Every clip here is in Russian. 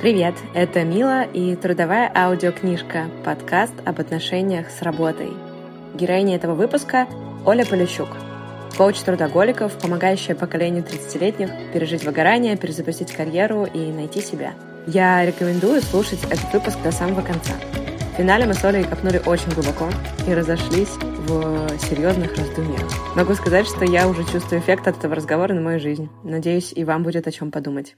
Привет, это Мила и трудовая аудиокнижка «Подкаст об отношениях с работой». Героиня этого выпуска — Оля Полищук, коуч трудоголиков, помогающая поколению 30-летних пережить выгорание, перезапустить карьеру и найти себя. Я рекомендую слушать этот выпуск до самого конца. В финале мы с Олей копнули очень глубоко и разошлись в серьезных раздумьях. Могу сказать, что я уже чувствую эффект от этого разговора на мою жизнь. Надеюсь, и вам будет о чем подумать.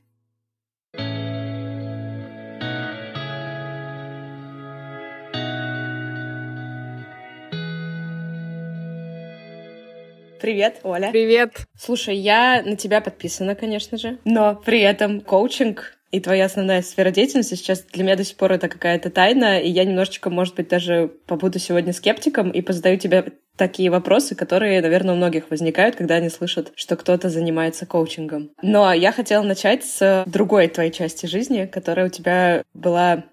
Привет, Оля. Привет. Слушай, я на тебя подписана, конечно же, но при этом коучинг и твоя основная сфера деятельности сейчас для меня до сих пор это какая-то тайна, и я немножечко, может быть, даже побуду сегодня скептиком и позадаю тебе такие вопросы, которые, наверное, у многих возникают, когда они слышат, что кто-то занимается коучингом. Но я хотела начать с другой твоей части жизни, которая у тебя была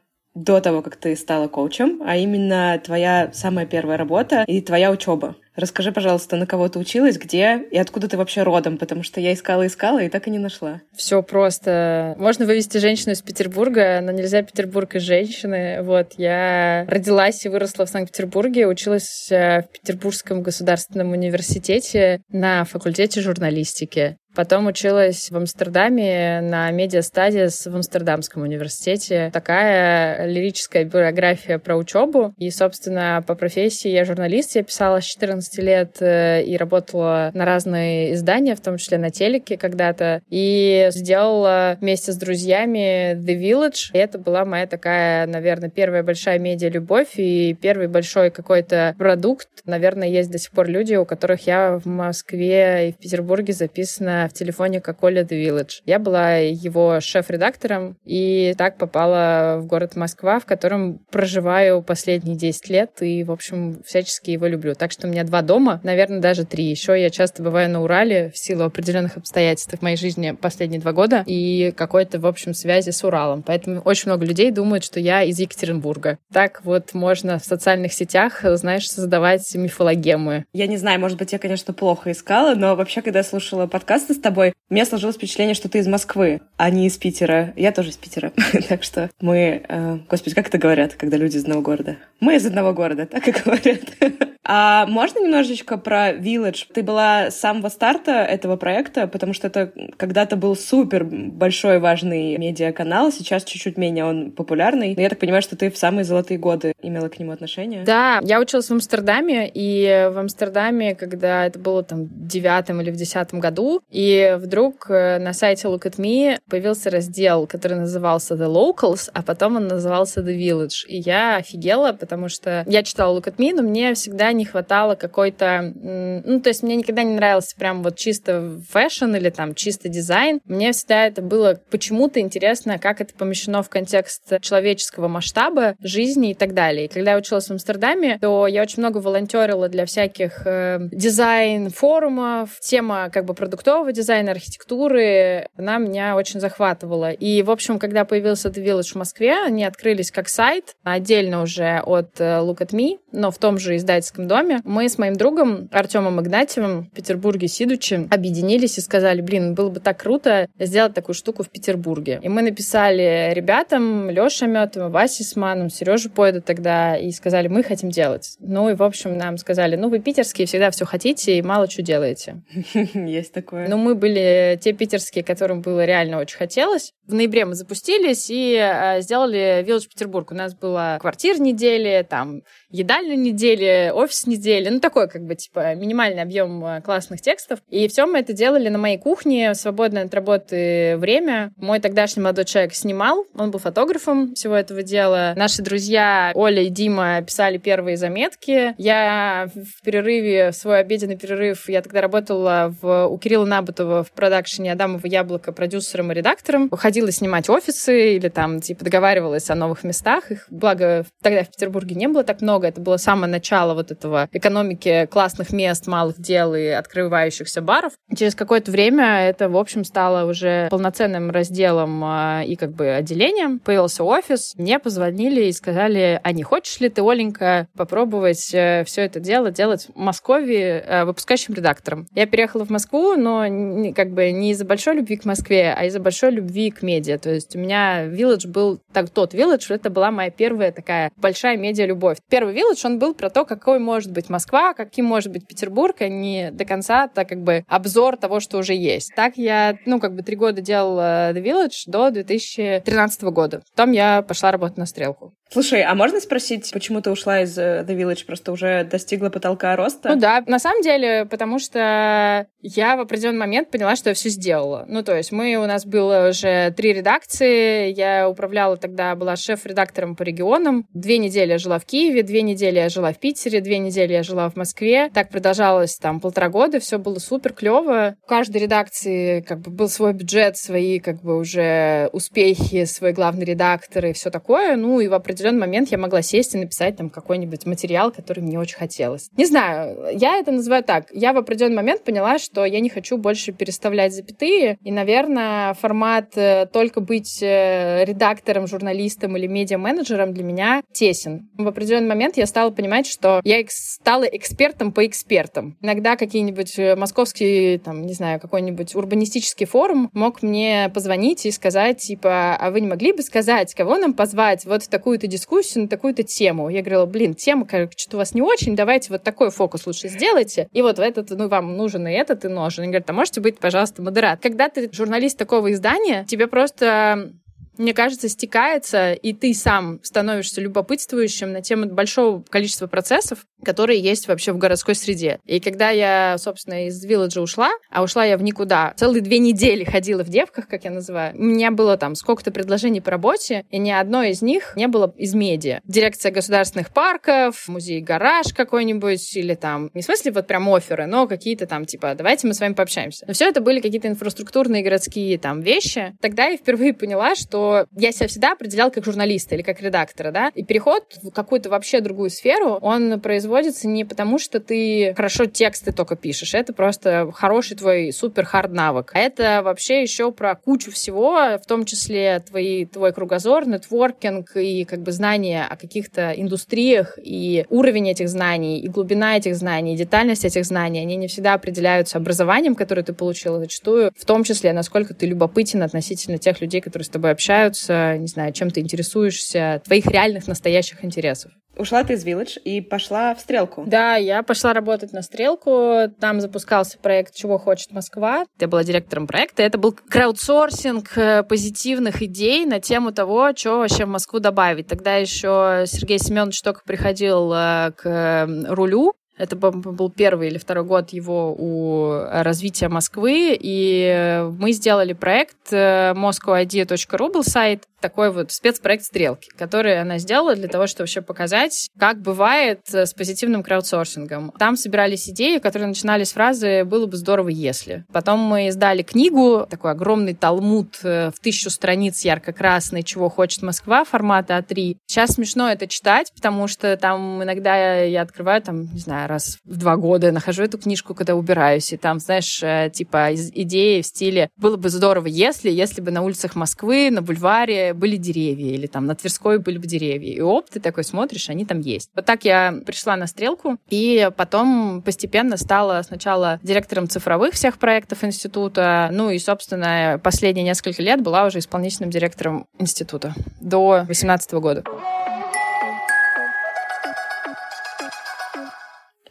до того, как ты стала коучем, а именно твоя самая первая работа и твоя учеба. Расскажи, пожалуйста, на кого ты училась, где и откуда ты вообще родом, потому что я искала-искала и так и не нашла. Все просто. Можно вывести женщину из Петербурга, но нельзя Петербург из женщины. Вот, я родилась и выросла в Санкт-Петербурге, училась э, в Петербургском государственном университете на факультете журналистики. Потом училась в Амстердаме на медиастадис в Амстердамском университете. Такая лирическая биография про учебу. И, собственно, по профессии я журналист. Я писала с 14 лет э, и работала на разные издания, в том числе на телеке когда-то. И сделала вместе с друзьями The Village. И это была моя такая, наверное, первая большая медиа-любовь и первый большой какой-то продукт. Наверное, есть до сих пор люди, у которых я в Москве и в Петербурге записана в телефоне как Оля The Village. Я была его шеф-редактором и так попала в город Москва, в котором проживаю последние 10 лет и, в общем, всячески его люблю. Так что у меня два дома, наверное, даже три. Еще я часто бываю на Урале в силу определенных обстоятельств в моей жизни последние два года и какой-то, в общем, связи с Уралом. Поэтому очень много людей думают, что я из Екатеринбурга. Так вот можно в социальных сетях, знаешь, создавать мифологемы. Я не знаю, может быть, я, конечно, плохо искала, но вообще, когда я слушала подкасты с тобой, у меня сложилось впечатление, что ты из Москвы, а не из Питера. Я тоже из Питера. так что мы... Э, господи, как это говорят, когда люди из одного города? Мы из одного города, так и говорят. а можно немножечко про Village? Ты была с самого старта этого проекта, потому что это когда-то был супер большой важный медиаканал, сейчас чуть-чуть менее он популярный. Но я так понимаю, что ты в самые золотые годы имела к нему отношение. Да, я училась в Амстердаме, и в Амстердаме, когда это было там в девятом или в десятом году, и вдруг э, на сайте Look at Me появился раздел, который назывался The Locals, а потом он назывался The Village. И я офигела, потому что я читала Look at Me, но мне всегда не хватало какой-то... Ну, то есть мне никогда не нравился прям вот чисто fashion или там чисто дизайн. Мне всегда это было почему-то интересно, как это помещено в контекст человеческого масштаба, жизни и так далее. И когда я училась в Амстердаме, то я очень много волонтерила для всяких э, дизайн-форумов, тема как бы продуктового дизайна, архитектуры, она меня очень захватывала. И, в общем, когда появился The Village в Москве, они открылись как сайт, отдельно уже от э, Look at Me, но в том же издательском доме. Мы с моим другом Артемом Игнатьевым в Петербурге, сидучи, объединились и сказали, блин, было бы так круто сделать такую штуку в Петербурге. И мы написали ребятам, Лёше Аметовым, Васе Сманом, Сережу Пойду тогда, и сказали, мы хотим делать. Ну и, в общем, нам сказали, ну вы питерские, всегда все хотите и мало что делаете. Есть такое. Ну, мы были те питерские, которым было реально очень хотелось. В ноябре мы запустились и э, сделали Village Петербург. У нас была квартир недели, там едальная неделя, офис недели. Ну, такой, как бы, типа, минимальный объем э, классных текстов. И все мы это делали на моей кухне, в свободное от работы время. Мой тогдашний молодой человек снимал, он был фотографом всего этого дела. Наши друзья Оля и Дима писали первые заметки. Я в перерыве, в свой обеденный перерыв, я тогда работала в, у Кирилла Набутова в продакшене Адамова Яблоко продюсером и редактором. Ходила снимать офисы или там, типа, договаривалась о новых местах. Их, благо, тогда в Петербурге не было так много много. Это было самое начало вот этого экономики классных мест, малых дел и открывающихся баров. Через какое-то время это, в общем, стало уже полноценным разделом а, и как бы отделением. Появился офис. Мне позвонили и сказали, а не хочешь ли ты, Оленька, попробовать э, все это дело делать в Москве э, выпускающим редактором? Я переехала в Москву, но как бы не из-за большой любви к Москве, а из-за большой любви к медиа. То есть у меня Village был, так, тот Village, это была моя первая такая большая медиа-любовь. Первый Village, он был про то, какой может быть Москва, каким может быть Петербург, а не до конца, так как бы обзор того, что уже есть. Так я, ну, как бы три года делала The Village до 2013 года. Потом я пошла работать на Стрелку. Слушай, а можно спросить, почему ты ушла из э, The Village? Просто уже достигла потолка роста? Ну да, на самом деле, потому что я в определенный момент поняла, что я все сделала. Ну, то есть мы, у нас было уже три редакции, я управляла тогда, была шеф-редактором по регионам. Две недели я жила в Киеве, две недели я жила в Питере, две недели я жила в Москве. Так продолжалось там полтора года, все было супер клево. У каждой редакции как бы был свой бюджет, свои как бы уже успехи, свой главный редактор и все такое. Ну, и в определенный момент я могла сесть и написать там какой-нибудь материал, который мне очень хотелось. Не знаю, я это называю так. Я в определенный момент поняла, что я не хочу больше переставлять запятые, и, наверное, формат э, только быть э, редактором, журналистом или медиа-менеджером для меня тесен. В определенный момент я стала понимать, что я стала экспертом по экспертам. Иногда какие-нибудь э, московский, там, не знаю, какой-нибудь урбанистический форум мог мне позвонить и сказать, типа, а вы не могли бы сказать, кого нам позвать вот в такую-то дискуссию на такую-то тему. Я говорила, блин, тема, как что-то у вас не очень, давайте вот такой фокус лучше сделайте. И вот этот, ну, вам нужен и этот, и нужен. Они говорят, а можете быть, пожалуйста, модерат. Когда ты журналист такого издания, тебе просто мне кажется, стекается, и ты сам становишься любопытствующим на тему большого количества процессов, которые есть вообще в городской среде. И когда я, собственно, из Вилладжа ушла, а ушла я в никуда, целые две недели ходила в девках, как я называю, у меня было там сколько-то предложений по работе, и ни одно из них не было из медиа. Дирекция государственных парков, музей гараж какой-нибудь, или там, не в смысле вот прям оферы, но какие-то там, типа, давайте мы с вами пообщаемся. Но все это были какие-то инфраструктурные городские там вещи. Тогда я впервые поняла, что я себя всегда определяла как журналиста или как редактора, да, и переход в какую-то вообще другую сферу, он производит производится не потому, что ты хорошо тексты только пишешь. Это просто хороший твой супер хард навык. А это вообще еще про кучу всего, в том числе твои, твой кругозор, нетворкинг и как бы знания о каких-то индустриях и уровень этих знаний, и глубина этих знаний, и детальность этих знаний, они не всегда определяются образованием, которое ты получила зачастую, в том числе, насколько ты любопытен относительно тех людей, которые с тобой общаются, не знаю, чем ты интересуешься, твоих реальных настоящих интересов. Ушла ты из Village и пошла в Стрелку. Да, я пошла работать на Стрелку. Там запускался проект «Чего хочет Москва». Я была директором проекта. Это был краудсорсинг э, позитивных идей на тему того, что вообще в Москву добавить. Тогда еще Сергей Семенович только приходил э, к рулю это был первый или второй год его у развития Москвы, и мы сделали проект э, moscowidea.ru был сайт, такой вот спецпроект «Стрелки», который она сделала для того, чтобы вообще показать, как бывает э, с позитивным краудсорсингом. Там собирались идеи, которые начинались с фразы «было бы здорово, если». Потом мы издали книгу, такой огромный талмуд э, в тысячу страниц ярко-красный «Чего хочет Москва» формата А3. Сейчас смешно это читать, потому что там иногда я открываю, там, не знаю, раз в два года нахожу эту книжку, когда убираюсь, и там, знаешь, э, типа идеи в стиле «было бы здорово, если», если бы на улицах Москвы, на бульваре были деревья, или там на Тверской были бы деревья. И оп, ты такой смотришь, они там есть. Вот так я пришла на стрелку, и потом постепенно стала сначала директором цифровых всех проектов института, ну и, собственно, последние несколько лет была уже исполнительным директором института до 2018 года.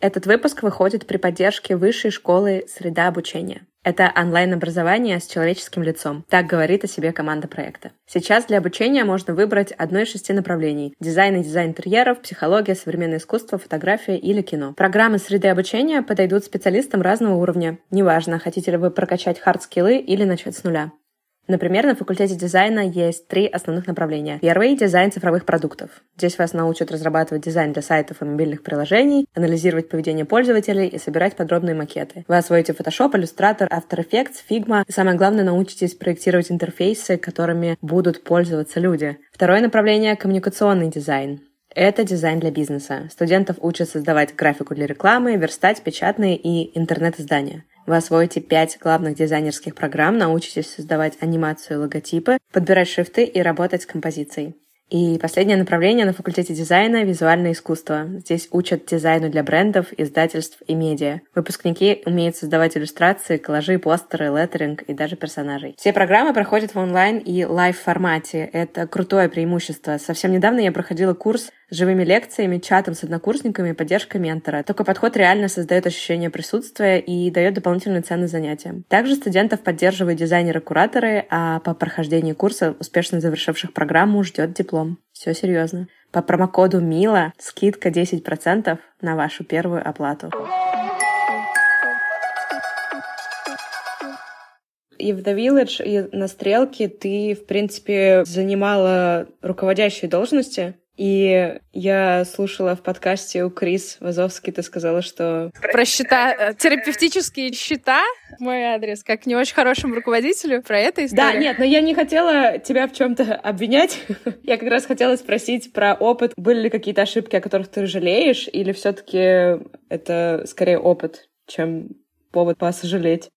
Этот выпуск выходит при поддержке Высшей школы «Среда обучения». Это онлайн-образование с человеческим лицом. Так говорит о себе команда проекта. Сейчас для обучения можно выбрать одно из шести направлений. Дизайн и дизайн интерьеров, психология, современное искусство, фотография или кино. Программы среды обучения подойдут специалистам разного уровня. Неважно, хотите ли вы прокачать хард-скиллы или начать с нуля. Например, на факультете дизайна есть три основных направления. Первый — дизайн цифровых продуктов. Здесь вас научат разрабатывать дизайн для сайтов и мобильных приложений, анализировать поведение пользователей и собирать подробные макеты. Вы освоите Photoshop, Illustrator, After Effects, Figma и, самое главное, научитесь проектировать интерфейсы, которыми будут пользоваться люди. Второе направление — коммуникационный дизайн. Это дизайн для бизнеса. Студентов учат создавать графику для рекламы, верстать печатные и интернет-издания. Вы освоите пять главных дизайнерских программ, научитесь создавать анимацию и логотипы, подбирать шрифты и работать с композицией. И последнее направление на факультете дизайна — визуальное искусство. Здесь учат дизайну для брендов, издательств и медиа. Выпускники умеют создавать иллюстрации, коллажи, постеры, леттеринг и даже персонажей. Все программы проходят в онлайн и live-формате. Это крутое преимущество. Совсем недавно я проходила курс живыми лекциями, чатом с однокурсниками, поддержкой ментора. Такой подход реально создает ощущение присутствия и дает дополнительную ценность занятиям. Также студентов поддерживают дизайнеры-кураторы, а по прохождении курса успешно завершивших программу ждет диплом. Все серьезно. По промокоду МИЛА скидка 10% на вашу первую оплату. И в The Village, и на Стрелке ты, в принципе, занимала руководящие должности. И я слушала в подкасте у Крис Вазовски, ты сказала, что... Про счета, э, терапевтические счета, мой адрес, как не очень хорошему руководителю, про это история. Да, нет, но я не хотела тебя в чем то обвинять. я как раз хотела спросить про опыт. Были ли какие-то ошибки, о которых ты жалеешь, или все таки это скорее опыт, чем повод посожалеть?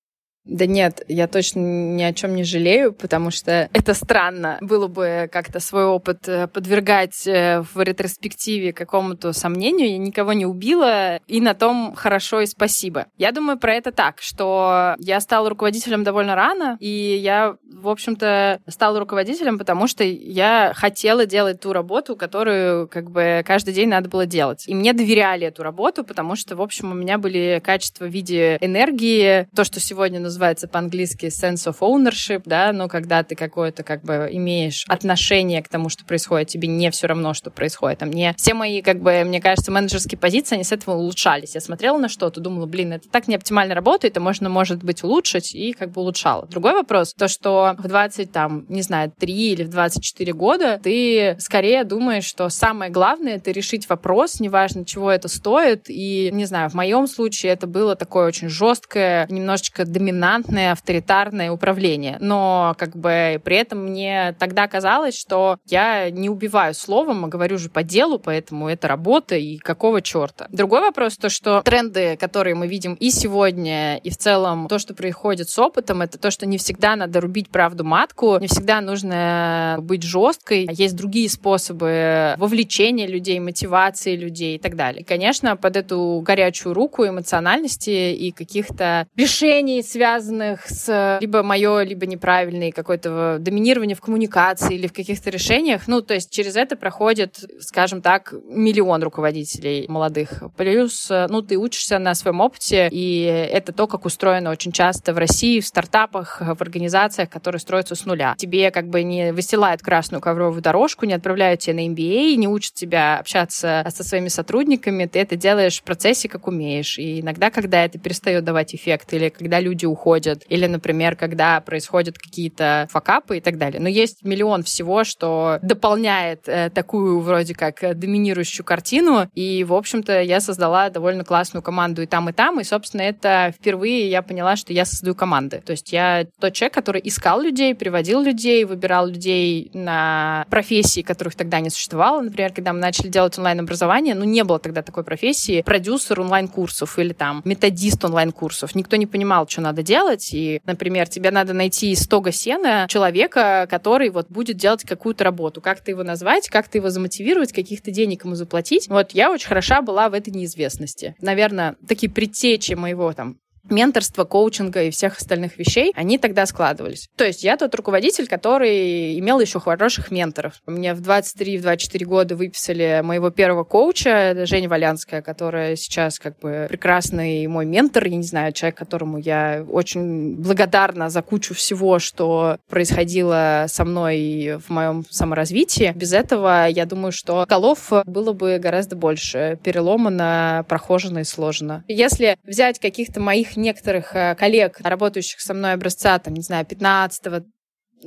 Да нет, я точно ни о чем не жалею, потому что это странно. Было бы как-то свой опыт э, подвергать э, в ретроспективе какому-то сомнению. Я никого не убила, и на том хорошо и спасибо. Я думаю про это так, что я стала руководителем довольно рано, и я, в общем-то, стала руководителем, потому что я хотела делать ту работу, которую как бы каждый день надо было делать. И мне доверяли эту работу, потому что, в общем, у меня были качества в виде энергии, то, что сегодня называется называется по-английски sense of ownership, да, но когда ты какое-то как бы имеешь отношение к тому, что происходит, тебе не все равно, что происходит. А мне все мои, как бы, мне кажется, менеджерские позиции, они с этого улучшались. Я смотрела на что-то, думала, блин, это так не оптимально работает, это можно, может быть, улучшить, и как бы улучшала. Другой вопрос, то, что в 20, там, не знаю, 3 или в 24 года ты скорее думаешь, что самое главное — это решить вопрос, неважно, чего это стоит, и, не знаю, в моем случае это было такое очень жесткое, немножечко доминантное доминантное, авторитарное управление. Но как бы при этом мне тогда казалось, что я не убиваю словом, а говорю же по делу, поэтому это работа, и какого черта. Другой вопрос, то, что тренды, которые мы видим и сегодня, и в целом то, что происходит с опытом, это то, что не всегда надо рубить правду матку, не всегда нужно быть жесткой. Есть другие способы вовлечения людей, мотивации людей и так далее. И, конечно, под эту горячую руку эмоциональности и каких-то решений, связанных связанных с либо мое, либо неправильное какое-то доминирование в коммуникации или в каких-то решениях. Ну, то есть через это проходит, скажем так, миллион руководителей молодых. Плюс, ну, ты учишься на своем опыте, и это то, как устроено очень часто в России, в стартапах, в организациях, которые строятся с нуля. Тебе как бы не выстилают красную ковровую дорожку, не отправляют тебя на MBA, не учат тебя общаться со своими сотрудниками, ты это делаешь в процессе, как умеешь. И иногда, когда это перестает давать эффект, или когда люди уходят, происходят, или, например, когда происходят какие-то факапы и так далее. Но есть миллион всего, что дополняет э, такую вроде как доминирующую картину, и, в общем-то, я создала довольно классную команду и там, и там, и, собственно, это впервые я поняла, что я создаю команды. То есть я тот человек, который искал людей, приводил людей, выбирал людей на профессии, которых тогда не существовало. Например, когда мы начали делать онлайн-образование, ну, не было тогда такой профессии продюсер онлайн-курсов или там методист онлайн-курсов. Никто не понимал, что надо делать, делать. И, например, тебе надо найти из стога сена человека, который вот будет делать какую-то работу. Как ты его назвать, как ты его замотивировать, каких-то денег ему заплатить. Вот я очень хороша была в этой неизвестности. Наверное, такие предтечи моего там менторства, коучинга и всех остальных вещей, они тогда складывались. То есть я тот руководитель, который имел еще хороших менторов. Мне в 23-24 года выписали моего первого коуча, это Женя Валянская, которая сейчас как бы прекрасный мой ментор, я не знаю, человек, которому я очень благодарна за кучу всего, что происходило со мной в моем саморазвитии. Без этого, я думаю, что голов было бы гораздо больше переломано, прохожено и сложно. Если взять каких-то моих некоторых э, коллег, работающих со мной образца, там, не знаю, 15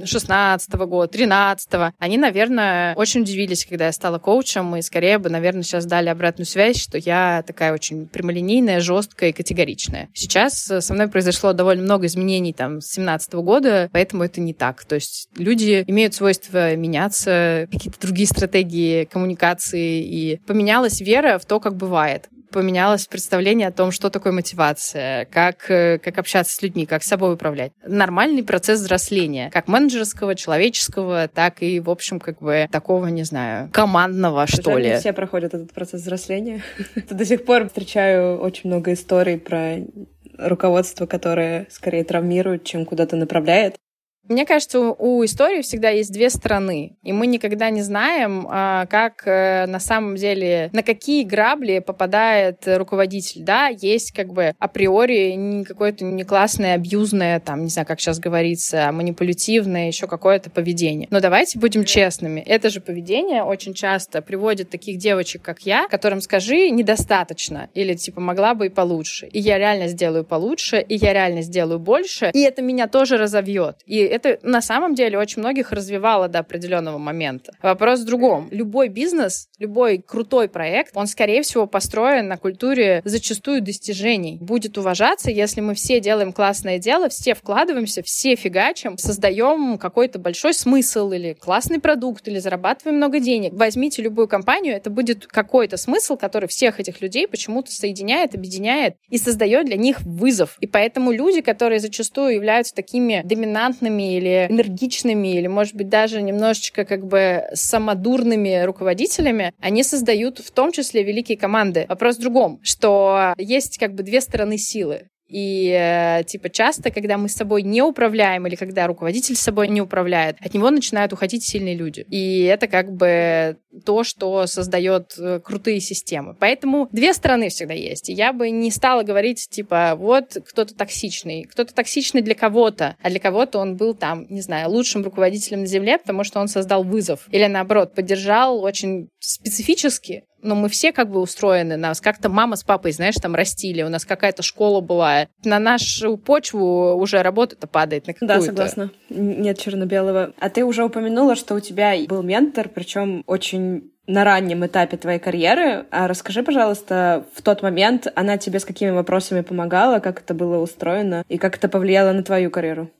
16 -го года, 13 -го. Они, наверное, очень удивились, когда я стала коучем, и скорее бы, наверное, сейчас дали обратную связь, что я такая очень прямолинейная, жесткая и категоричная. Сейчас э, со мной произошло довольно много изменений там с 17 -го года, поэтому это не так. То есть люди имеют свойство меняться, какие-то другие стратегии коммуникации, и поменялась вера в то, как бывает поменялось представление о том, что такое мотивация, как, э, как общаться с людьми, как собой управлять. Нормальный процесс взросления, как менеджерского, человеческого, так и, в общем, как бы такого, не знаю, командного, что Жаль, ли. Не все проходят этот процесс взросления. До сих пор встречаю очень много историй про руководство, которое скорее травмирует, чем куда-то направляет. Мне кажется, у истории всегда есть две стороны, и мы никогда не знаем, а, как э, на самом деле, на какие грабли попадает руководитель. Да, есть как бы априори какое-то не классное, абьюзное, там, не знаю, как сейчас говорится, манипулятивное, еще какое-то поведение. Но давайте будем честными. Это же поведение очень часто приводит таких девочек, как я, которым скажи недостаточно, или типа могла бы и получше. И я реально сделаю получше, и я реально сделаю больше, и это меня тоже разовьет. И это на самом деле очень многих развивало до определенного момента. Вопрос в другом. Любой бизнес, любой крутой проект, он, скорее всего, построен на культуре зачастую достижений. Будет уважаться, если мы все делаем классное дело, все вкладываемся, все фигачим, создаем какой-то большой смысл или классный продукт, или зарабатываем много денег. Возьмите любую компанию, это будет какой-то смысл, который всех этих людей почему-то соединяет, объединяет и создает для них вызов. И поэтому люди, которые зачастую являются такими доминантными или энергичными, или, может быть, даже немножечко как бы самодурными руководителями, они создают в том числе великие команды. Вопрос в другом, что есть как бы две стороны силы. И, э, типа, часто, когда мы с собой не управляем или когда руководитель с собой не управляет, от него начинают уходить сильные люди. И это как бы то, что создает э, крутые системы. Поэтому две стороны всегда есть. И я бы не стала говорить, типа, вот кто-то токсичный. Кто-то токсичный для кого-то, а для кого-то он был там, не знаю, лучшим руководителем на Земле, потому что он создал вызов. Или наоборот, поддержал очень специфически но мы все как бы устроены, нас как-то мама с папой, знаешь, там растили, у нас какая-то школа была. На нашу почву уже работа-то падает на какую-то. Да, согласна. Нет черно-белого. А ты уже упомянула, что у тебя был ментор, причем очень на раннем этапе твоей карьеры. А расскажи, пожалуйста, в тот момент она тебе с какими вопросами помогала, как это было устроено и как это повлияло на твою карьеру?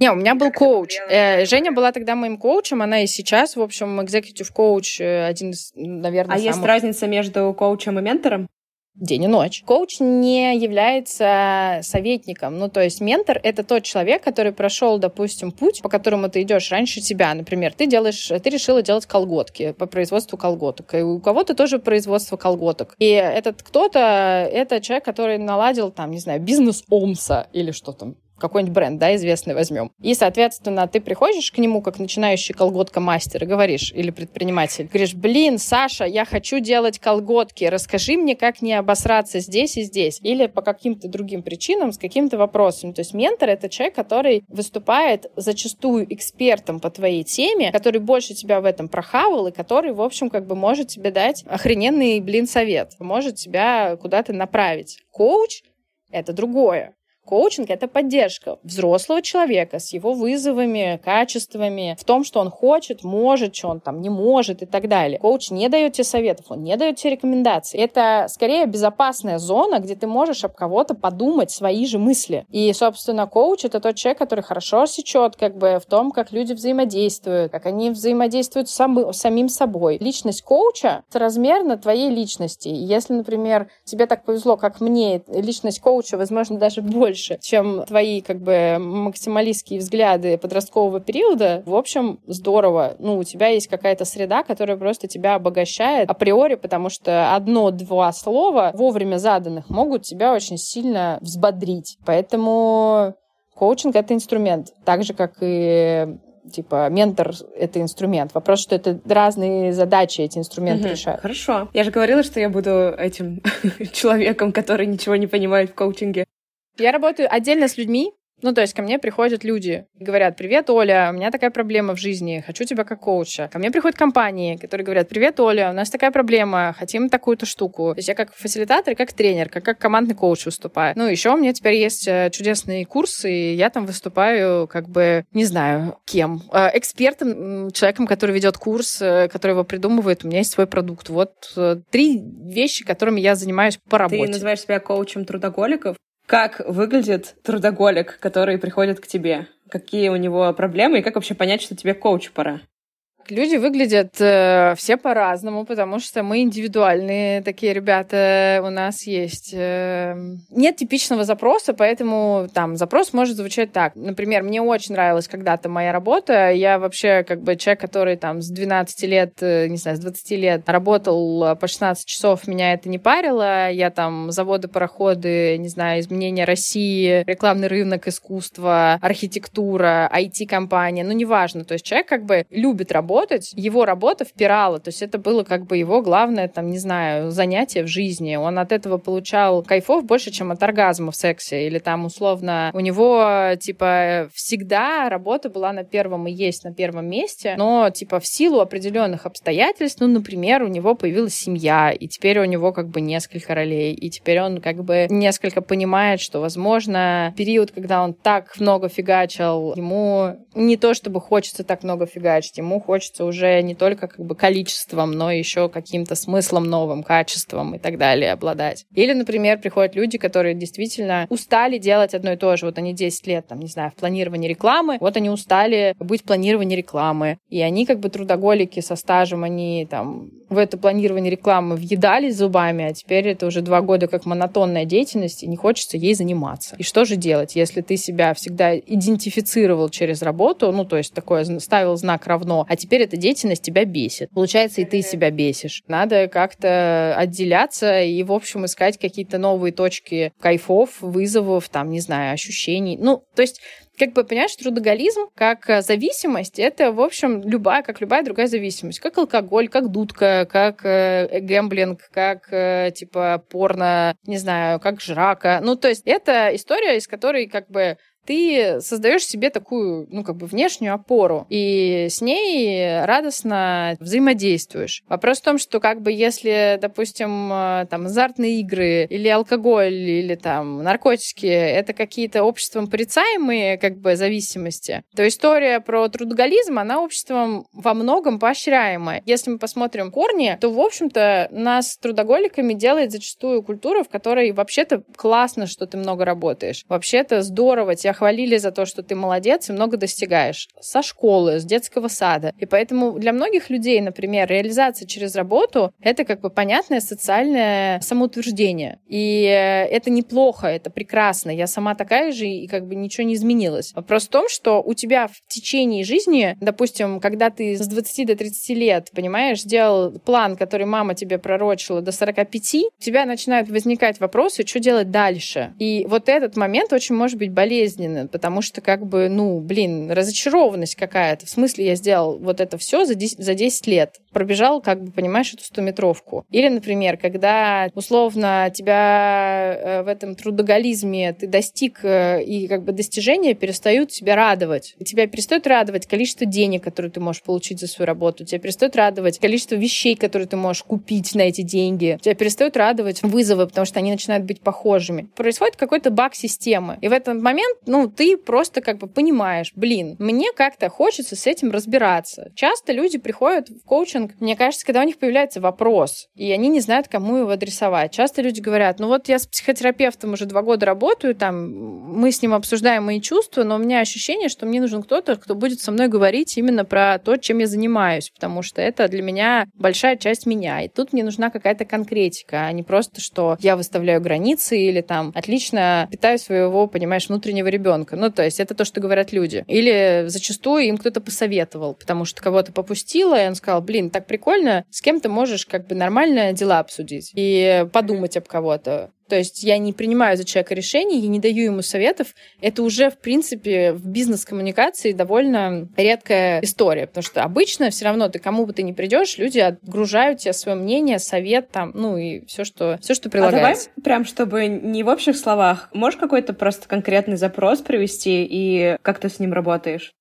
Не, у меня был коуч. Э, Женя была тогда моим коучем, она и сейчас, в общем, экзекутив коуч, э, один из, наверное, А самых... есть разница между коучем и ментором? День и ночь. Коуч не является советником. Ну, то есть ментор — это тот человек, который прошел, допустим, путь, по которому ты идешь раньше тебя. Например, ты делаешь, ты решила делать колготки по производству колготок. И у кого-то тоже производство колготок. И этот кто-то — это человек, который наладил, там, не знаю, бизнес Омса или что там, какой-нибудь бренд, да, известный возьмем. И, соответственно, ты приходишь к нему как начинающий колготка-мастер и говоришь, или предприниматель, говоришь, блин, Саша, я хочу делать колготки, расскажи мне, как не обосраться здесь и здесь. Или по каким-то другим причинам с каким-то вопросом. То есть ментор — это человек, который выступает зачастую экспертом по твоей теме, который больше тебя в этом прохавал и который, в общем, как бы может тебе дать охрененный, блин, совет, может тебя куда-то направить. Коуч — это другое. Коучинг — это поддержка взрослого человека с его вызовами, качествами, в том, что он хочет, может, что он там не может и так далее. Коуч не дает тебе советов, он не дает тебе рекомендаций. Это скорее безопасная зона, где ты можешь об кого-то подумать свои же мысли. И, собственно, коуч — это тот человек, который хорошо сечет как бы в том, как люди взаимодействуют, как они взаимодействуют с сам, самим собой. Личность коуча соразмерна твоей личности. Если, например, тебе так повезло, как мне, личность коуча, возможно, даже больше больше, чем твои как бы максималистские взгляды подросткового периода, в общем, здорово. Ну, у тебя есть какая-то среда, которая просто тебя обогащает априори, потому что одно-два слова, вовремя заданных, могут тебя очень сильно взбодрить. Поэтому коучинг — это инструмент, так же, как и типа ментор — это инструмент. Вопрос, что это разные задачи эти инструменты угу, решают. Хорошо. Я же говорила, что я буду этим человеком, который ничего не понимает в коучинге. Я работаю отдельно с людьми, ну, то есть ко мне приходят люди и говорят, привет, Оля, у меня такая проблема в жизни, хочу тебя как коуча. Ко мне приходят компании, которые говорят, привет, Оля, у нас такая проблема, хотим такую-то штуку. То есть я как фасилитатор, как тренер, как, как командный коуч выступаю. Ну, еще у меня теперь есть э, чудесный курс, и я там выступаю как бы, не знаю, кем. Э, экспертом, человеком, который ведет курс, э, который его придумывает. У меня есть свой продукт. Вот три вещи, которыми я занимаюсь по работе. Ты называешь себя коучем трудоголиков? Как выглядит трудоголик, который приходит к тебе? Какие у него проблемы и как вообще понять, что тебе коуч пора? Люди выглядят э, все по-разному, потому что мы индивидуальные такие ребята. У нас есть... Э, нет типичного запроса, поэтому там запрос может звучать так. Например, мне очень нравилась когда-то моя работа. Я вообще как бы человек, который там с 12 лет, э, не знаю, с 20 лет работал по 16 часов, меня это не парило. Я там заводы, пароходы, не знаю, изменения России, рекламный рынок, искусство, архитектура, IT-компания, ну неважно. То есть человек как бы любит работать, работать, его работа впирала, то есть это было как бы его главное, там, не знаю, занятие в жизни. Он от этого получал кайфов больше, чем от оргазма в сексе. Или там, условно, у него, типа, всегда работа была на первом и есть на первом месте, но, типа, в силу определенных обстоятельств, ну, например, у него появилась семья, и теперь у него как бы несколько ролей, и теперь он как бы несколько понимает, что, возможно, период, когда он так много фигачил, ему не то чтобы хочется так много фигачить, ему хочется хочется уже не только как бы количеством, но еще каким-то смыслом новым, качеством и так далее обладать. Или, например, приходят люди, которые действительно устали делать одно и то же. Вот они 10 лет, там, не знаю, в планировании рекламы, вот они устали быть в планировании рекламы. И они как бы трудоголики со стажем, они там в это планирование рекламы въедались зубами, а теперь это уже два года как монотонная деятельность, и не хочется ей заниматься. И что же делать, если ты себя всегда идентифицировал через работу, ну, то есть такое ставил знак равно, а теперь эта деятельность тебя бесит. Получается, и ты себя бесишь. Надо как-то отделяться и, в общем, искать какие-то новые точки кайфов, вызовов, там, не знаю, ощущений. Ну, то есть как бы, понимаешь, трудоголизм как э, зависимость, это, в общем, любая, как любая другая зависимость. Как алкоголь, как дудка, как э, гэмблинг, как, э, типа, порно, не знаю, как жрака. Ну, то есть это история, из которой, как бы, ты создаешь себе такую, ну, как бы внешнюю опору, и с ней радостно взаимодействуешь. Вопрос в том, что как бы если, допустим, э, там, азартные игры или алкоголь, или там наркотики, это какие-то обществом порицаемые как бы зависимости, то история про трудоголизм, она обществом во многом поощряемая. Если мы посмотрим корни, то, в общем-то, нас трудоголиками делает зачастую культура, в которой вообще-то классно, что ты много работаешь. Вообще-то здорово, тебя тебя хвалили за то, что ты молодец и много достигаешь. Со школы, с детского сада. И поэтому для многих людей, например, реализация через работу — это как бы понятное социальное самоутверждение. И э, это неплохо, это прекрасно. Я сама такая же, и как бы ничего не изменилось. Вопрос в том, что у тебя в течение жизни, допустим, когда ты с 20 до 30 лет, понимаешь, сделал план, который мама тебе пророчила до 45, у тебя начинают возникать вопросы, что делать дальше. И вот этот момент очень может быть болезненным болезненно, потому что как бы, ну, блин, разочарованность какая-то. В смысле, я сделал вот это все за 10, за 10 лет. Пробежал, как бы, понимаешь, эту стометровку. Или, например, когда, условно, тебя э, в этом трудоголизме ты достиг, э, и как бы достижения перестают тебя радовать. Тебя перестает радовать количество денег, которые ты можешь получить за свою работу. Тебя перестает радовать количество вещей, которые ты можешь купить на эти деньги. Тебя перестают радовать вызовы, потому что они начинают быть похожими. Происходит какой-то баг системы. И в этот момент ну, ты просто как бы понимаешь, блин, мне как-то хочется с этим разбираться. Часто люди приходят в коучинг, мне кажется, когда у них появляется вопрос, и они не знают, кому его адресовать. Часто люди говорят, ну вот я с психотерапевтом уже два года работаю, там, мы с ним обсуждаем мои чувства, но у меня ощущение, что мне нужен кто-то, кто будет со мной говорить именно про то, чем я занимаюсь, потому что это для меня большая часть меня. И тут мне нужна какая-то конкретика, а не просто, что я выставляю границы или там отлично питаю своего, понимаешь, внутреннего ребенка ребенка. Ну, то есть это то, что говорят люди. Или зачастую им кто-то посоветовал, потому что кого-то попустило, и он сказал, блин, так прикольно, с кем ты можешь как бы нормально дела обсудить и подумать об кого-то. То есть я не принимаю за человека решений, я не даю ему советов. Это уже, в принципе, в бизнес-коммуникации довольно редкая история, потому что обычно все равно ты кому бы ты ни придешь, люди отгружают тебе свое мнение, совет там, ну и все, что, все, что прилагается. А давай прям, чтобы не в общих словах, можешь какой-то просто конкретный запрос привести и как ты с ним работаешь?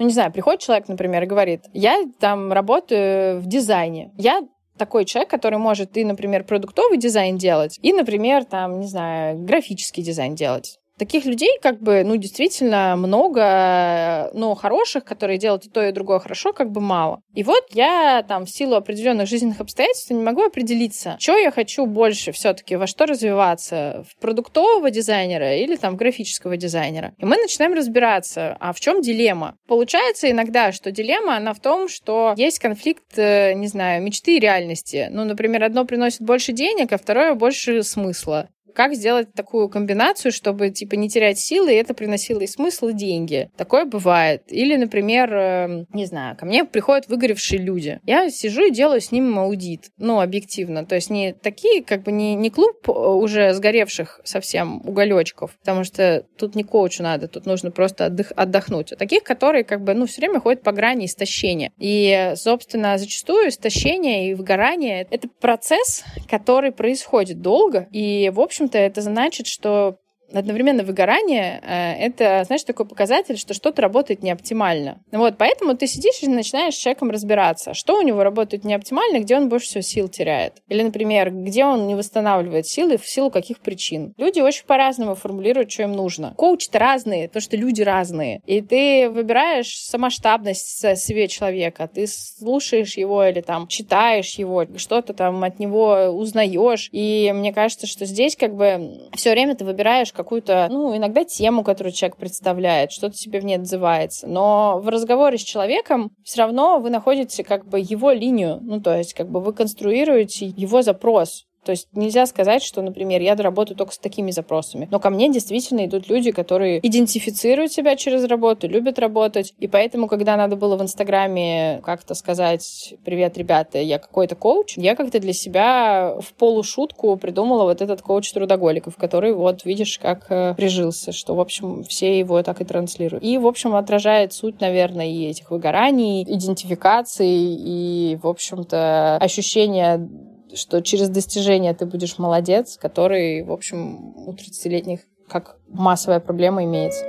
ну, не знаю, приходит человек, например, и говорит, я там работаю в дизайне, я такой человек, который может и, например, продуктовый дизайн делать, и, например, там, не знаю, графический дизайн делать. Таких людей как бы, ну, действительно много, но хороших, которые делают и то, и другое хорошо, как бы мало. И вот я там в силу определенных жизненных обстоятельств не могу определиться, что я хочу больше все таки во что развиваться, в продуктового дизайнера или там графического дизайнера. И мы начинаем разбираться, а в чем дилемма? Получается иногда, что дилемма, она в том, что есть конфликт, э, не знаю, мечты и реальности. Ну, например, одно приносит больше денег, а второе больше смысла. Как сделать такую комбинацию, чтобы, типа, не терять силы, и это приносило и смысл, и деньги? Такое бывает. Или, например, э, не знаю, ко мне приходят выгоревшие люди. Я сижу и делаю с ним аудит. Ну, объективно. То есть не такие, как бы, не, не клуб э, уже сгоревших совсем уголечков, потому что тут не коучу надо, тут нужно просто отдых, отдохнуть. А таких, которые, как бы, ну, все время ходят по грани истощения. И, собственно, зачастую истощение и выгорание — это процесс, который происходит долго, и, в общем, общем-то, это значит, что одновременно выгорание э, — это, знаешь, такой показатель, что что-то работает не оптимально. Вот, поэтому ты сидишь и начинаешь с человеком разбираться, что у него работает не оптимально, где он больше всего сил теряет. Или, например, где он не восстанавливает силы, в силу каких причин. Люди очень по-разному формулируют, что им нужно. Коучи-то разные, потому что люди разные. И ты выбираешь самоштабность себе человека, ты слушаешь его или там читаешь его, что-то там от него узнаешь. И мне кажется, что здесь как бы все время ты выбираешь какую-то, ну, иногда тему, которую человек представляет, что-то тебе в ней отзывается. Но в разговоре с человеком все равно вы находите как бы его линию, ну, то есть как бы вы конструируете его запрос. То есть нельзя сказать, что, например, я работаю только с такими запросами. Но ко мне действительно идут люди, которые идентифицируют себя через работу, любят работать. И поэтому, когда надо было в Инстаграме как-то сказать «Привет, ребята, я какой-то коуч», я как-то для себя в полушутку придумала вот этот коуч трудоголиков, который вот видишь, как э, прижился, что, в общем, все его так и транслируют. И, в общем, отражает суть, наверное, и этих выгораний, идентификаций и, в общем-то, ощущения что через достижение ты будешь молодец, который, в общем, у 30-летних как массовая проблема имеется.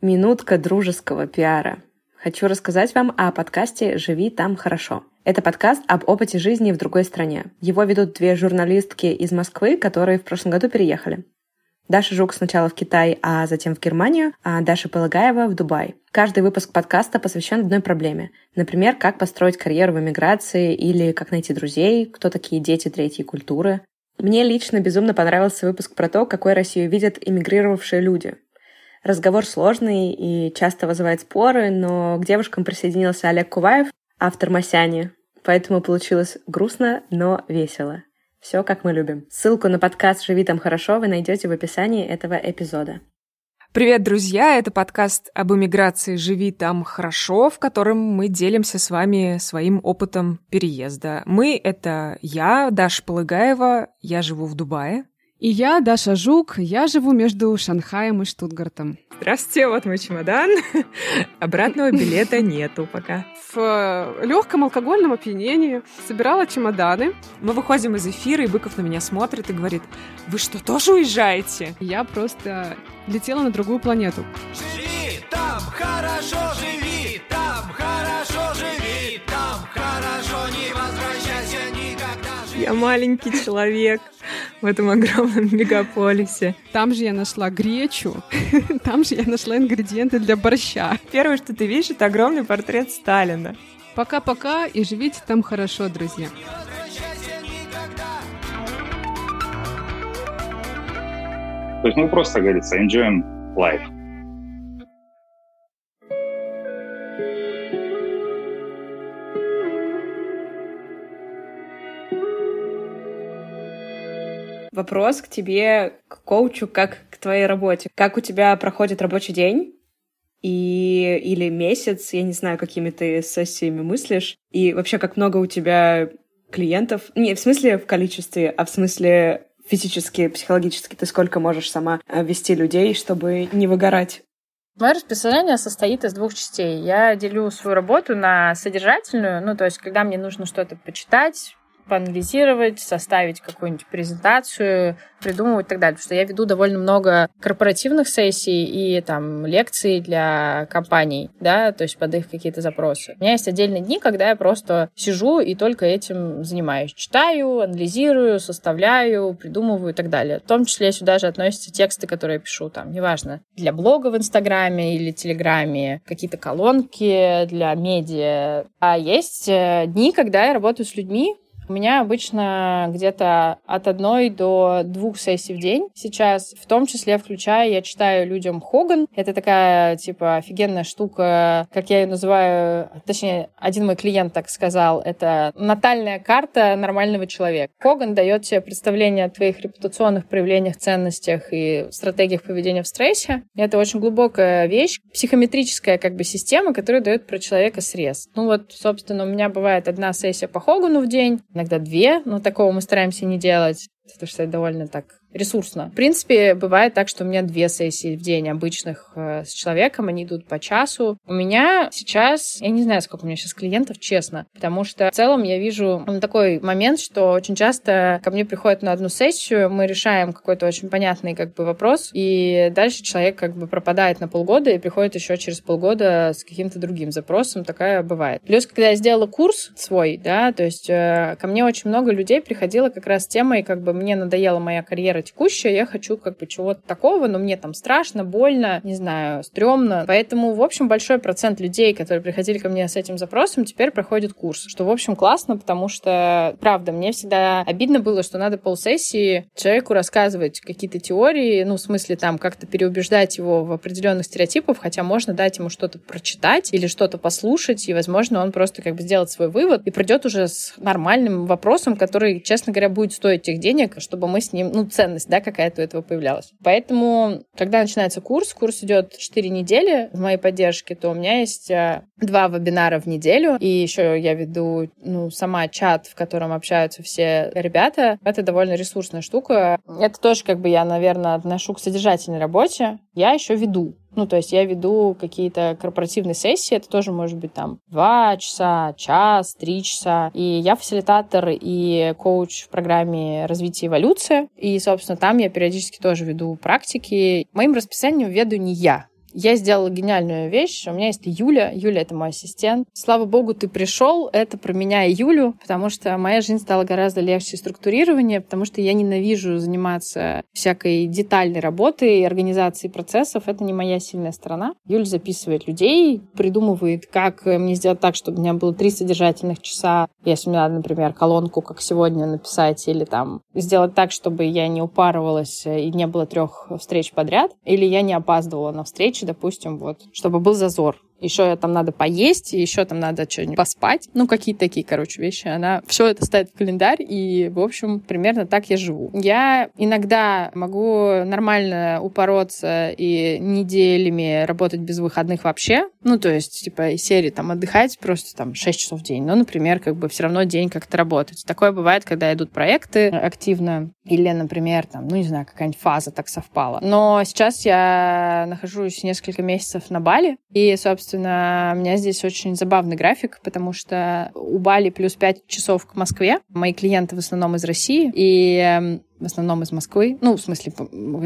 Минутка дружеского пиара. Хочу рассказать вам о подкасте «Живи там хорошо». Это подкаст об опыте жизни в другой стране. Его ведут две журналистки из Москвы, которые в прошлом году переехали. Даша Жук сначала в Китай, а затем в Германию, а Даша Полагаева в Дубай. Каждый выпуск подкаста посвящен одной проблеме. Например, как построить карьеру в эмиграции или как найти друзей, кто такие дети третьей культуры. Мне лично безумно понравился выпуск про то, какой Россию видят эмигрировавшие люди. Разговор сложный и часто вызывает споры, но к девушкам присоединился Олег Куваев, автор «Масяни», поэтому получилось грустно, но весело. Все, как мы любим. Ссылку на подкаст «Живи там хорошо» вы найдете в описании этого эпизода. Привет, друзья! Это подкаст об эмиграции «Живи там хорошо», в котором мы делимся с вами своим опытом переезда. Мы — это я, Даша Полыгаева, я живу в Дубае. И я, Даша Жук, я живу между Шанхаем и Штутгартом. Здравствуйте, вот мой чемодан. Обратного билета нету пока. В э, легком алкогольном опьянении собирала чемоданы. Мы выходим из эфира, и Быков на меня смотрит и говорит, вы что, тоже уезжаете? Я просто летела на другую планету. Живи там, хорошо живи, там хорошо живи, Я маленький человек в этом огромном мегаполисе. Там же я нашла гречу, там же я нашла ингредиенты для борща. Первое, что ты видишь, это огромный портрет Сталина. Пока-пока и живите там хорошо, друзья. То есть, ну, просто, говорится, enjoying life. Вопрос к тебе, к коучу, как к твоей работе. Как у тебя проходит рабочий день? И, или месяц, я не знаю, какими ты сессиями мыслишь. И вообще, как много у тебя клиентов? Не в смысле в количестве, а в смысле физически, психологически. Ты сколько можешь сама э, вести людей, чтобы не выгорать? Мое расписание состоит из двух частей. Я делю свою работу на содержательную, ну, то есть, когда мне нужно что-то почитать, поанализировать, составить какую-нибудь презентацию, придумывать и так далее. Потому что я веду довольно много корпоративных сессий и там лекций для компаний, да, то есть под их какие-то запросы. У меня есть отдельные дни, когда я просто сижу и только этим занимаюсь. Читаю, анализирую, составляю, придумываю и так далее. В том числе сюда же относятся тексты, которые я пишу, там, неважно, для блога в Инстаграме или Телеграме, какие-то колонки для медиа. А есть э, дни, когда я работаю с людьми, у меня обычно где-то от одной до двух сессий в день сейчас, в том числе включая, я читаю людям Хоган. Это такая, типа, офигенная штука, как я ее называю, точнее, один мой клиент так сказал, это натальная карта нормального человека. Хоган дает тебе представление о твоих репутационных проявлениях, ценностях и стратегиях поведения в стрессе. Это очень глубокая вещь, психометрическая как бы система, которая дает про человека срез. Ну вот, собственно, у меня бывает одна сессия по Хогану в день, иногда две, но такого мы стараемся не делать, потому что это довольно так ресурсно. В принципе, бывает так, что у меня две сессии в день обычных э, с человеком, они идут по часу. У меня сейчас, я не знаю, сколько у меня сейчас клиентов, честно, потому что в целом я вижу такой момент, что очень часто ко мне приходят на одну сессию, мы решаем какой-то очень понятный как бы вопрос, и дальше человек как бы пропадает на полгода и приходит еще через полгода с каким-то другим запросом, такая бывает. Плюс, когда я сделала курс свой, да, то есть э, ко мне очень много людей приходило как раз с темой, как бы мне надоела моя карьера текущее, я хочу как бы чего-то такого, но мне там страшно, больно, не знаю, стрёмно. Поэтому, в общем, большой процент людей, которые приходили ко мне с этим запросом, теперь проходят курс, что, в общем, классно, потому что, правда, мне всегда обидно было, что надо полсессии человеку рассказывать какие-то теории, ну, в смысле, там, как-то переубеждать его в определенных стереотипах, хотя можно дать ему что-то прочитать или что-то послушать, и, возможно, он просто как бы сделает свой вывод и придет уже с нормальным вопросом, который, честно говоря, будет стоить тех денег, чтобы мы с ним, ну, ценно ценность, да, какая-то у этого появлялась. Поэтому, когда начинается курс, курс идет 4 недели в моей поддержке, то у меня есть э, два вебинара в неделю, и еще я веду, ну, сама чат, в котором общаются все ребята. Это довольно ресурсная штука. Это тоже, как бы, я, наверное, отношу к содержательной работе. Я еще веду ну, то есть я веду какие-то корпоративные сессии, это тоже может быть там два часа, час, три часа. И я фасилитатор и коуч в программе развития эволюции. И, собственно, там я периодически тоже веду практики. Моим расписанием веду не я. Я сделала гениальную вещь. У меня есть Юля. Юля — это мой ассистент. Слава богу, ты пришел. Это про меня и Юлю, потому что моя жизнь стала гораздо легче структурирования, потому что я ненавижу заниматься всякой детальной работой и организацией процессов. Это не моя сильная сторона. Юля записывает людей, придумывает, как мне сделать так, чтобы у меня было три содержательных часа. Если мне надо, например, колонку, как сегодня, написать, или там сделать так, чтобы я не упарывалась и не было трех встреч подряд, или я не опаздывала на встречи, допустим, вот, чтобы был зазор еще там надо поесть, еще там надо что-нибудь поспать. Ну, какие-то такие, короче, вещи. Она все это ставит в календарь, и, в общем, примерно так я живу. Я иногда могу нормально упороться и неделями работать без выходных вообще. Ну, то есть, типа, из серии там отдыхать просто там 6 часов в день. Но, например, как бы все равно день как-то работать. Такое бывает, когда идут проекты активно, или, например, там, ну, не знаю, какая-нибудь фаза так совпала. Но сейчас я нахожусь несколько месяцев на Бали, и, собственно, Собственно, у меня здесь очень забавный график, потому что у Бали плюс 5 часов к Москве. Мои клиенты в основном из России. И эм, в основном из Москвы, ну, в смысле,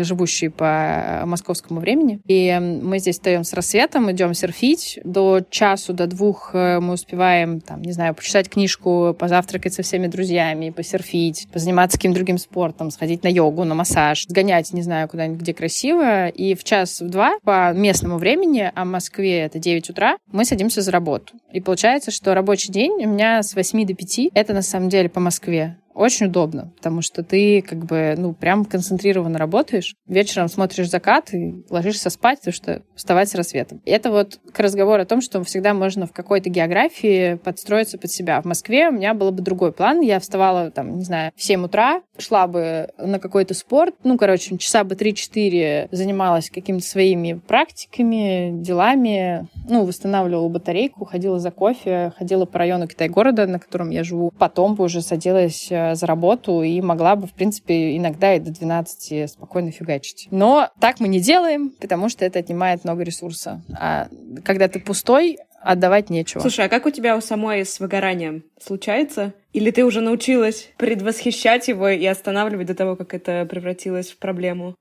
живущие по московскому времени. И мы здесь встаем с рассветом, идем серфить. До часу, до двух э, мы успеваем, там, не знаю, почитать книжку, позавтракать со всеми друзьями, посерфить, позаниматься каким-то другим спортом, сходить на йогу, на массаж, сгонять, не знаю, куда-нибудь, где красиво. И в час, в два по местному времени, а в Москве это 9 утра, мы садимся за работу. И получается, что рабочий день у меня с 8 до 5. Это на самом деле по Москве очень удобно, потому что ты как бы, ну, прям концентрированно работаешь. Вечером смотришь закат и ложишься спать, потому что вставать с рассветом. И это вот к разговору о том, что всегда можно в какой-то географии подстроиться под себя. В Москве у меня был бы другой план. Я вставала, там, не знаю, в 7 утра, шла бы на какой-то спорт, ну, короче, часа бы 3-4 занималась какими-то своими практиками, делами, ну, восстанавливала батарейку, ходила за кофе, ходила по району Китай-города, на котором я живу. Потом бы уже садилась э, за работу и могла бы, в принципе, иногда и до 12 спокойно фигачить. Но так мы не делаем, потому что это отнимает много ресурса. А когда ты пустой, отдавать нечего. Слушай, а как у тебя у самой с выгоранием? Случается? Или ты уже научилась предвосхищать его и останавливать до того, как это превратилось в проблему?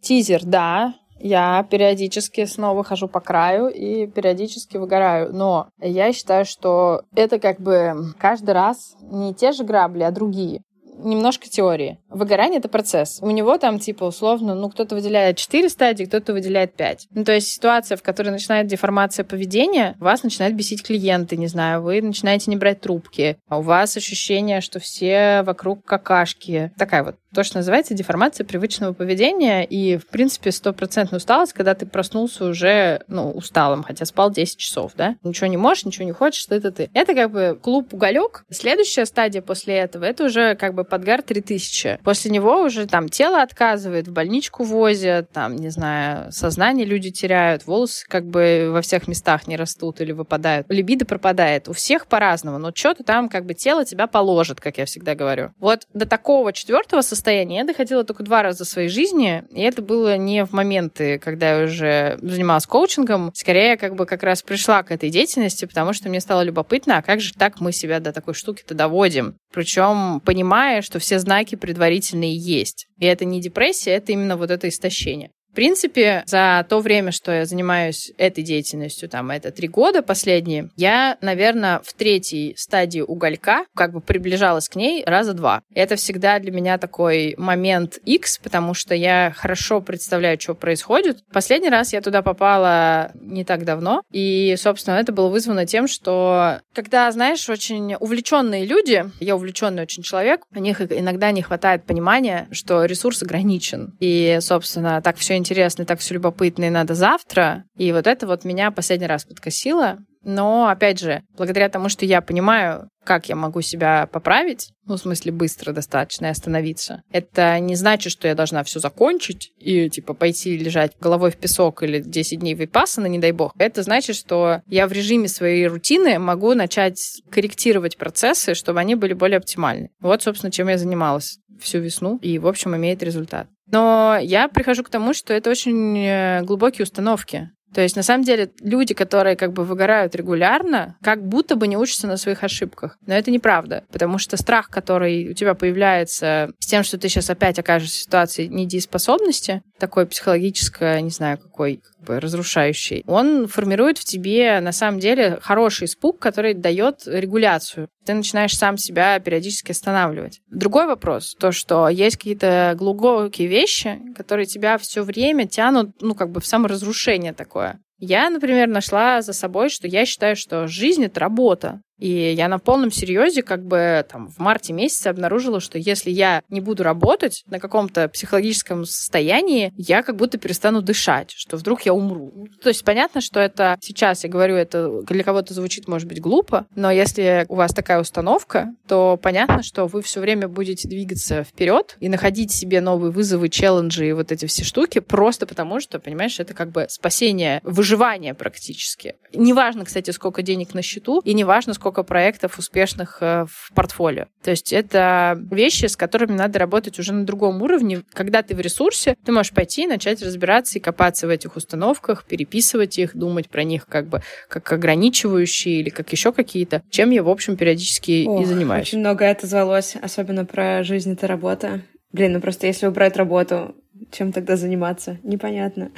Тизер, да. Я периодически снова хожу по краю и периодически выгораю. Но я считаю, что это как бы каждый раз не те же грабли, а другие немножко теории. Выгорание — это процесс. У него там, типа, условно, ну, кто-то выделяет 4 стадии, кто-то выделяет 5. Ну, то есть ситуация, в которой начинает деформация поведения, вас начинают бесить клиенты, не знаю, вы начинаете не брать трубки, а у вас ощущение, что все вокруг какашки. Такая вот то, что называется деформация привычного поведения и, в принципе, стопроцентная усталость, когда ты проснулся уже, ну, усталым, хотя спал 10 часов, да? Ничего не можешь, ничего не хочешь, это ты. Это как бы клуб уголек. Следующая стадия после этого, это уже как бы подгар 3000. После него уже там тело отказывает, в больничку возят, там, не знаю, сознание люди теряют, волосы как бы во всех местах не растут или выпадают. Либидо пропадает. У всех по-разному, но что-то там как бы тело тебя положит, как я всегда говорю. Вот до такого четвертого состояния. Я доходила только два раза в своей жизни, и это было не в моменты, когда я уже занималась коучингом. Скорее, как бы как раз пришла к этой деятельности, потому что мне стало любопытно, а как же так мы себя до такой штуки-то доводим? Причем понимая, что все знаки предварительные есть. И это не депрессия, это именно вот это истощение. В принципе, за то время, что я занимаюсь этой деятельностью, там, это три года последние, я, наверное, в третьей стадии уголька как бы приближалась к ней раза два. Это всегда для меня такой момент X, потому что я хорошо представляю, что происходит. Последний раз я туда попала не так давно, и, собственно, это было вызвано тем, что когда, знаешь, очень увлеченные люди, я увлеченный очень человек, у них иногда не хватает понимания, что ресурс ограничен. И, собственно, так все интересно, так все любопытно, и надо завтра. И вот это вот меня последний раз подкосило. Но, опять же, благодаря тому, что я понимаю, как я могу себя поправить, ну, в смысле, быстро достаточно и остановиться, это не значит, что я должна все закончить и, типа, пойти лежать головой в песок или 10 дней випассана, не дай бог. Это значит, что я в режиме своей рутины могу начать корректировать процессы, чтобы они были более оптимальны. Вот, собственно, чем я занималась всю весну и, в общем, имеет результат. Но я прихожу к тому, что это очень э, глубокие установки. То есть, на самом деле, люди, которые как бы выгорают регулярно, как будто бы не учатся на своих ошибках. Но это неправда, потому что страх, который у тебя появляется с тем, что ты сейчас опять окажешься в ситуации недееспособности, такой психологической, не знаю, какой, как бы разрушающий, он формирует в тебе, на самом деле, хороший испуг, который дает регуляцию. Ты начинаешь сам себя периодически останавливать. Другой вопрос, то, что есть какие-то глубокие вещи, которые тебя все время тянут, ну, как бы в саморазрушение такое. Я, например, нашла за собой, что я считаю, что жизнь — это работа. И я на полном серьезе как бы там в марте месяце обнаружила, что если я не буду работать на каком-то психологическом состоянии, я как будто перестану дышать, что вдруг я умру. То есть понятно, что это сейчас, я говорю, это для кого-то звучит, может быть, глупо, но если у вас такая установка, то понятно, что вы все время будете двигаться вперед и находить себе новые вызовы, челленджи и вот эти все штуки просто потому, что, понимаешь, это как бы спасение, выживание практически. Неважно, кстати, сколько денег на счету, и неважно, сколько сколько проектов успешных э, в портфолио. То есть это вещи, с которыми надо работать уже на другом уровне. Когда ты в ресурсе, ты можешь пойти и начать разбираться и копаться в этих установках, переписывать их, думать про них как бы как ограничивающие или как еще какие-то, чем я, в общем, периодически Ох, и занимаюсь. Очень много это звалось, особенно про жизнь это работа. Блин, ну просто если убрать работу, чем тогда заниматься? Непонятно.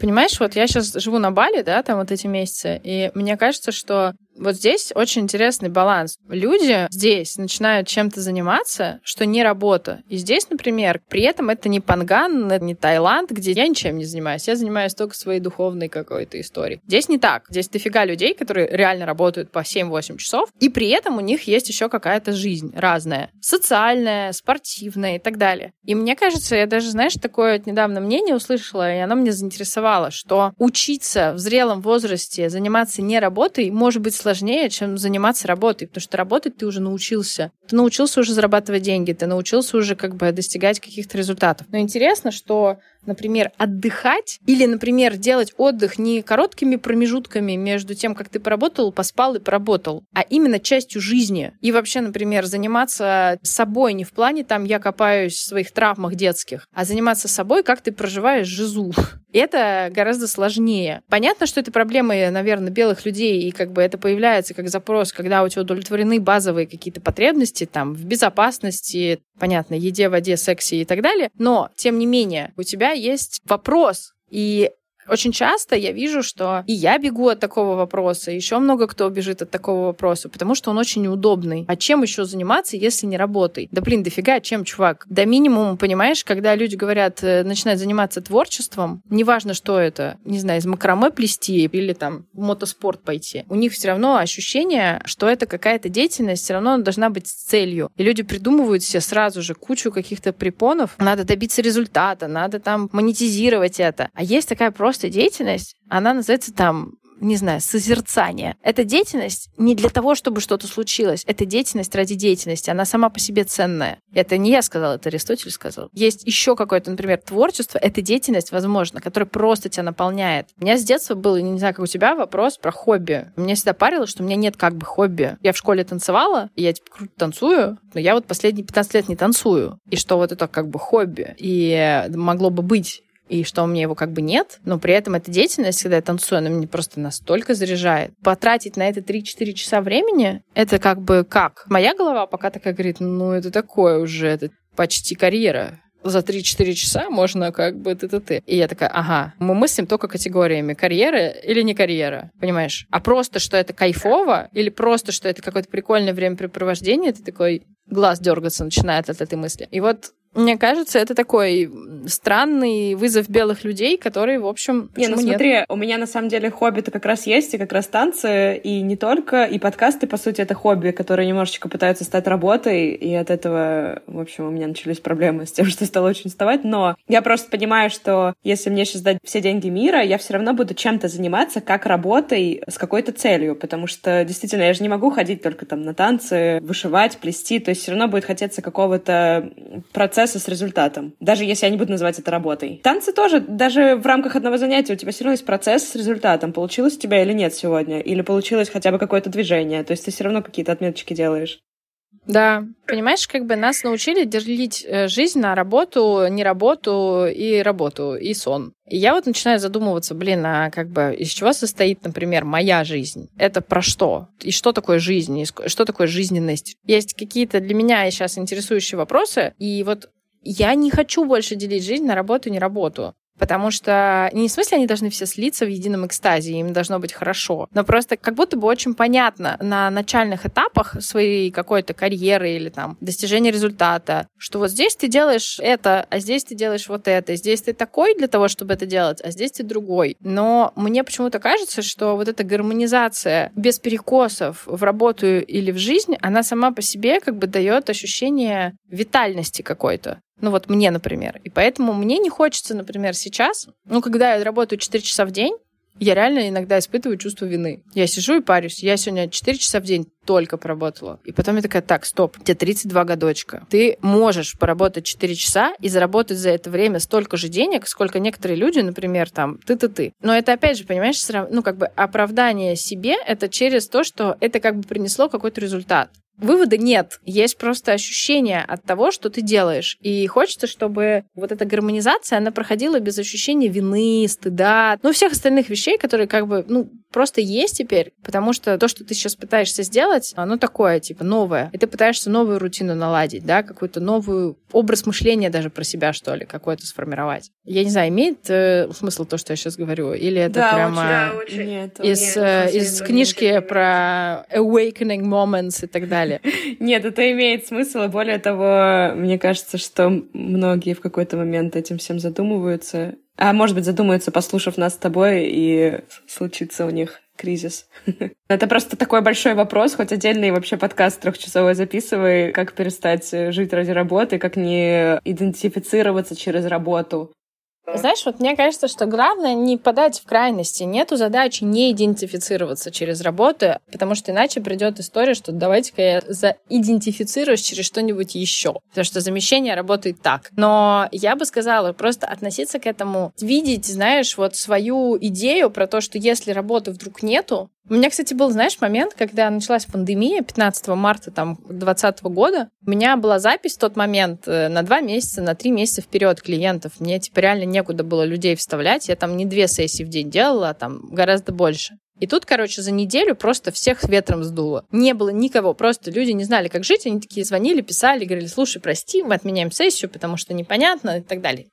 Понимаешь, вот я сейчас живу на Бали, да, там вот эти месяцы, и мне кажется, что вот здесь очень интересный баланс. Люди здесь начинают чем-то заниматься, что не работа. И здесь, например, при этом это не Панган, это не Таиланд, где я ничем не занимаюсь. Я занимаюсь только своей духовной какой-то историей. Здесь не так. Здесь дофига людей, которые реально работают по 7-8 часов, и при этом у них есть еще какая-то жизнь разная. Социальная, спортивная и так далее. И мне кажется, я даже, знаешь, такое недавно мнение услышала, и оно мне заинтересовало, что учиться в зрелом возрасте заниматься не работой может быть сложнее сложнее, чем заниматься работой, потому что работать ты уже научился. Ты научился уже зарабатывать деньги, ты научился уже как бы достигать каких-то результатов. Но интересно, что например, отдыхать или, например, делать отдых не короткими промежутками между тем, как ты поработал, поспал и поработал, а именно частью жизни. И вообще, например, заниматься собой не в плане там я копаюсь в своих травмах детских, а заниматься собой, как ты проживаешь жизу. Это гораздо сложнее. Понятно, что это проблемы, наверное, белых людей, и как бы это появляется как запрос, когда у тебя удовлетворены базовые какие-то потребности, там, в безопасности, понятно, еде, воде, сексе и так далее, но, тем не менее, у тебя есть вопрос, и очень часто я вижу, что и я бегу от такого вопроса, еще много кто бежит от такого вопроса, потому что он очень неудобный. А чем еще заниматься, если не работой? Да блин, дофига, чем, чувак? До минимума, понимаешь, когда люди говорят, э, начинают заниматься творчеством, неважно, что это, не знаю, из макраме плести или там в мотоспорт пойти, у них все равно ощущение, что это какая-то деятельность, все равно должна быть целью. И люди придумывают себе сразу же кучу каких-то препонов, надо добиться результата, надо там монетизировать это. А есть такая просто просто деятельность, она называется там не знаю, созерцание. Это деятельность не для того, чтобы что-то случилось. Это деятельность ради деятельности. Она сама по себе ценная. Это не я сказала, это Аристотель сказал. Есть еще какое-то, например, творчество. Это деятельность, возможно, которая просто тебя наполняет. У меня с детства был, не знаю, как у тебя, вопрос про хобби. Меня всегда парило, что у меня нет как бы хобби. Я в школе танцевала, и я типа круто танцую, но я вот последние 15 лет не танцую. И что вот это как бы хобби. И могло бы быть и что у меня его как бы нет, но при этом эта деятельность, когда я танцую, она меня просто настолько заряжает. Потратить на это 3-4 часа времени, это как бы как? Моя голова пока такая говорит, ну это такое уже, это почти карьера за 3-4 часа можно как бы ты-ты-ты. И я такая, ага, мы мыслим только категориями карьера или не карьера, понимаешь? А просто, что это кайфово, или просто, что это какое-то прикольное времяпрепровождение, ты такой глаз дергаться начинает от этой мысли. И вот мне кажется, это такой странный вызов белых людей, которые, в общем, не, ну нет? смотри, у меня на самом деле хобби-то как раз есть, и как раз танцы, и не только, и подкасты, по сути, это хобби, которые немножечко пытаются стать работой, и от этого, в общем, у меня начались проблемы с тем, что стало очень уставать, но я просто понимаю, что если мне сейчас дать все деньги мира, я все равно буду чем-то заниматься, как работой, с какой-то целью, потому что, действительно, я же не могу ходить только там на танцы, вышивать, плести, то есть все равно будет хотеться какого-то процесса процесса с результатом, даже если я не буду называть это работой. Танцы тоже, даже в рамках одного занятия у тебя все равно есть процесс с результатом. Получилось у тебя или нет сегодня? Или получилось хотя бы какое-то движение? То есть ты все равно какие-то отметочки делаешь. Да, понимаешь, как бы нас научили делить э, жизнь на работу, не работу и работу, и сон. И я вот начинаю задумываться, блин, а как бы из чего состоит, например, моя жизнь? Это про что? И что такое жизнь? И что такое жизненность? Есть какие-то для меня сейчас интересующие вопросы, и вот я не хочу больше делить жизнь на работу и не работу. Потому что не в смысле они должны все слиться в едином экстазе, им должно быть хорошо, но просто как будто бы очень понятно на начальных этапах своей какой-то карьеры или там достижения результата, что вот здесь ты делаешь это, а здесь ты делаешь вот это, здесь ты такой для того, чтобы это делать, а здесь ты другой. Но мне почему-то кажется, что вот эта гармонизация без перекосов в работу или в жизнь, она сама по себе как бы дает ощущение витальности какой-то. Ну вот мне, например. И поэтому мне не хочется, например, сейчас, ну, когда я работаю 4 часа в день, я реально иногда испытываю чувство вины. Я сижу и парюсь. Я сегодня 4 часа в день только поработала. И потом я такая, так, стоп, тебе 32 годочка. Ты можешь поработать 4 часа и заработать за это время столько же денег, сколько некоторые люди, например, там, ты-ты-ты. Но это, опять же, понимаешь, ну, как бы оправдание себе — это через то, что это как бы принесло какой-то результат. Вывода нет. Есть просто ощущение от того, что ты делаешь. И хочется, чтобы вот эта гармонизация, она проходила без ощущения вины, стыда, ну, всех остальных вещей, которые как бы, ну, просто есть теперь, потому что то, что ты сейчас пытаешься сделать, оно такое, типа, новое. И ты пытаешься новую рутину наладить, да, какой-то новый образ мышления даже про себя, что ли, какой-то сформировать. Я не знаю, имеет э, смысл то, что я сейчас говорю, или это да, прямо очень, да, очень. Нет, из, э, из книжки про awakening moments и так далее? Далее. Нет, это имеет смысл, и более того, мне кажется, что многие в какой-то момент этим всем задумываются. А может быть, задумаются, послушав нас с тобой, и случится у них кризис. Это просто такой большой вопрос, хоть отдельный вообще подкаст трехчасовой записывай, как перестать жить ради работы, как не идентифицироваться через работу. Знаешь, вот мне кажется, что главное не подать в крайности. Нету задачи не идентифицироваться через работу, потому что иначе придет история, что давайте-ка я заидентифицируюсь через что-нибудь еще. Потому что замещение работает так. Но я бы сказала, просто относиться к этому, видеть, знаешь, вот свою идею про то, что если работы вдруг нету, у меня, кстати, был, знаешь, момент, когда началась пандемия 15 марта там 2020 года. У меня была запись в тот момент э, на два месяца, на три месяца вперед клиентов. Мне, типа, реально некуда было людей вставлять. Я там не две сессии в день делала, а там гораздо больше. И тут, короче, за неделю просто всех ветром сдуло. Не было никого, просто люди не знали, как жить. Они такие звонили, писали, говорили, слушай, прости, мы отменяем сессию, потому что непонятно и так далее.